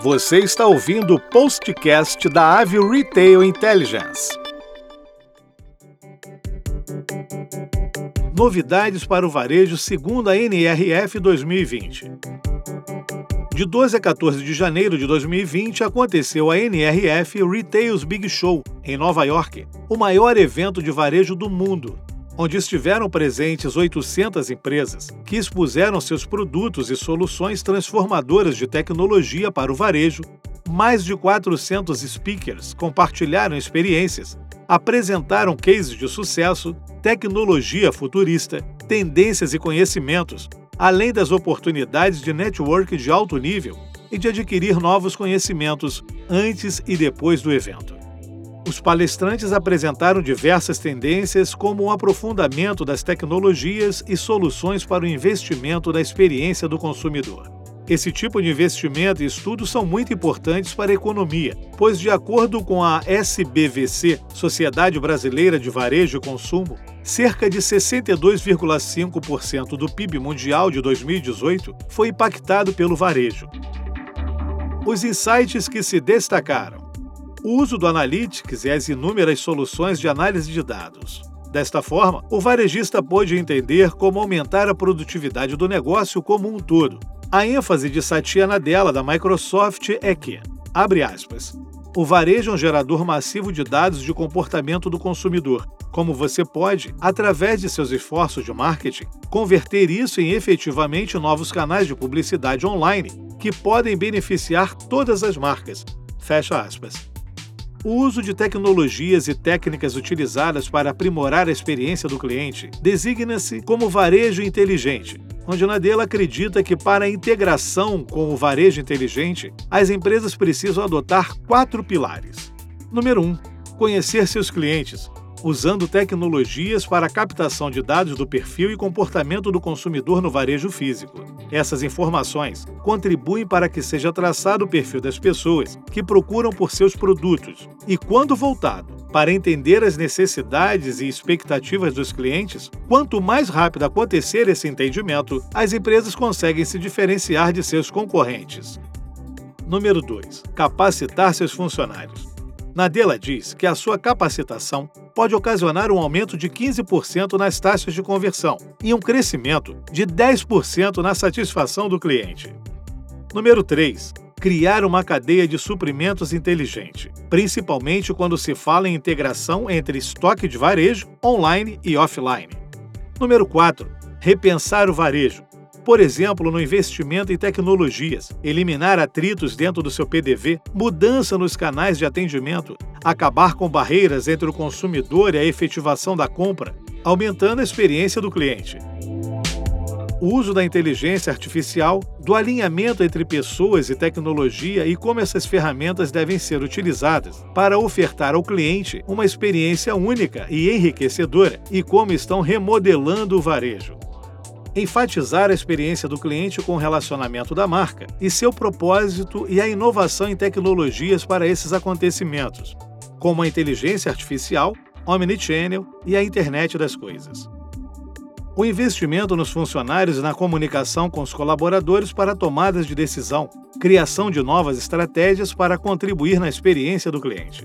Você está ouvindo o postcast da Avio Retail Intelligence. Novidades para o varejo segundo a NRF 2020. De 12 a 14 de janeiro de 2020 aconteceu a NRF Retails Big Show em Nova York, o maior evento de varejo do mundo, onde estiveram presentes 800 empresas que expuseram seus produtos e soluções transformadoras de tecnologia para o varejo. Mais de 400 speakers compartilharam experiências, apresentaram cases de sucesso, tecnologia futurista, tendências e conhecimentos, além das oportunidades de network de alto nível e de adquirir novos conhecimentos antes e depois do evento. Os palestrantes apresentaram diversas tendências, como o aprofundamento das tecnologias e soluções para o investimento da experiência do consumidor. Esse tipo de investimento e estudos são muito importantes para a economia, pois, de acordo com a SBVC, Sociedade Brasileira de Varejo e Consumo, cerca de 62,5% do PIB mundial de 2018 foi impactado pelo varejo. Os insights que se destacaram o uso do Analytics e as inúmeras soluções de análise de dados. Desta forma, o varejista pôde entender como aumentar a produtividade do negócio como um todo. A ênfase de Satya Nadella da Microsoft é que, abre aspas, o varejo é um gerador massivo de dados de comportamento do consumidor. Como você pode, através de seus esforços de marketing, converter isso em efetivamente novos canais de publicidade online que podem beneficiar todas as marcas. Fecha aspas. O uso de tecnologias e técnicas utilizadas para aprimorar a experiência do cliente designa-se como varejo inteligente, onde Nadella acredita que para a integração com o varejo inteligente, as empresas precisam adotar quatro pilares. Número 1. Um, conhecer seus clientes, usando tecnologias para a captação de dados do perfil e comportamento do consumidor no varejo físico. Essas informações contribuem para que seja traçado o perfil das pessoas que procuram por seus produtos e, quando voltado para entender as necessidades e expectativas dos clientes, quanto mais rápido acontecer esse entendimento, as empresas conseguem se diferenciar de seus concorrentes. Número 2. Capacitar seus funcionários. Nadella diz que a sua capacitação pode ocasionar um aumento de 15% nas taxas de conversão e um crescimento de 10% na satisfação do cliente. Número 3. Criar uma cadeia de suprimentos inteligente, principalmente quando se fala em integração entre estoque de varejo, online e offline. Número 4. Repensar o varejo, por exemplo, no investimento em tecnologias, eliminar atritos dentro do seu PDV, mudança nos canais de atendimento, acabar com barreiras entre o consumidor e a efetivação da compra, aumentando a experiência do cliente. O uso da inteligência artificial, do alinhamento entre pessoas e tecnologia e como essas ferramentas devem ser utilizadas para ofertar ao cliente uma experiência única e enriquecedora e como estão remodelando o varejo enfatizar a experiência do cliente com o relacionamento da marca e seu propósito e a inovação em tecnologias para esses acontecimentos, como a inteligência artificial, omnichannel e a internet das coisas. O investimento nos funcionários e na comunicação com os colaboradores para tomadas de decisão, criação de novas estratégias para contribuir na experiência do cliente.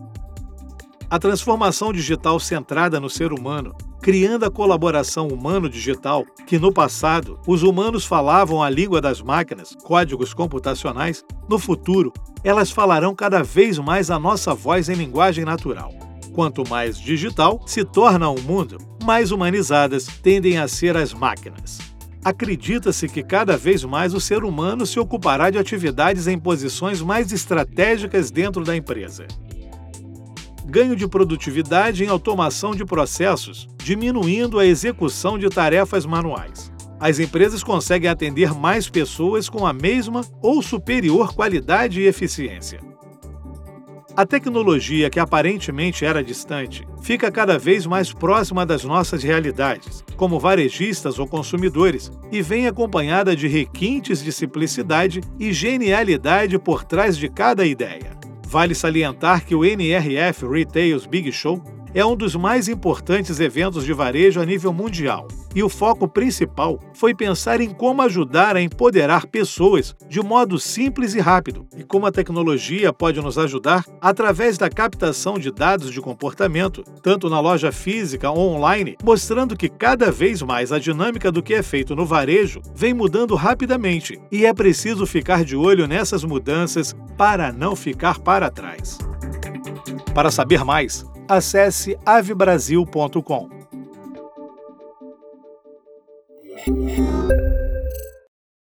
A transformação digital centrada no ser humano, criando a colaboração humano-digital, que no passado os humanos falavam a língua das máquinas, códigos computacionais, no futuro elas falarão cada vez mais a nossa voz em linguagem natural. Quanto mais digital se torna o mundo, mais humanizadas tendem a ser as máquinas. Acredita-se que cada vez mais o ser humano se ocupará de atividades em posições mais estratégicas dentro da empresa ganho de produtividade em automação de processos, diminuindo a execução de tarefas manuais. As empresas conseguem atender mais pessoas com a mesma ou superior qualidade e eficiência. A tecnologia, que aparentemente era distante, fica cada vez mais próxima das nossas realidades, como varejistas ou consumidores, e vem acompanhada de requintes de simplicidade e genialidade por trás de cada ideia. Vale salientar que o NRF Retails Big Show é um dos mais importantes eventos de varejo a nível mundial, e o foco principal foi pensar em como ajudar a empoderar pessoas de modo simples e rápido, e como a tecnologia pode nos ajudar através da captação de dados de comportamento, tanto na loja física ou online, mostrando que cada vez mais a dinâmica do que é feito no varejo vem mudando rapidamente e é preciso ficar de olho nessas mudanças para não ficar para trás. Para saber mais, acesse avebrasil.com.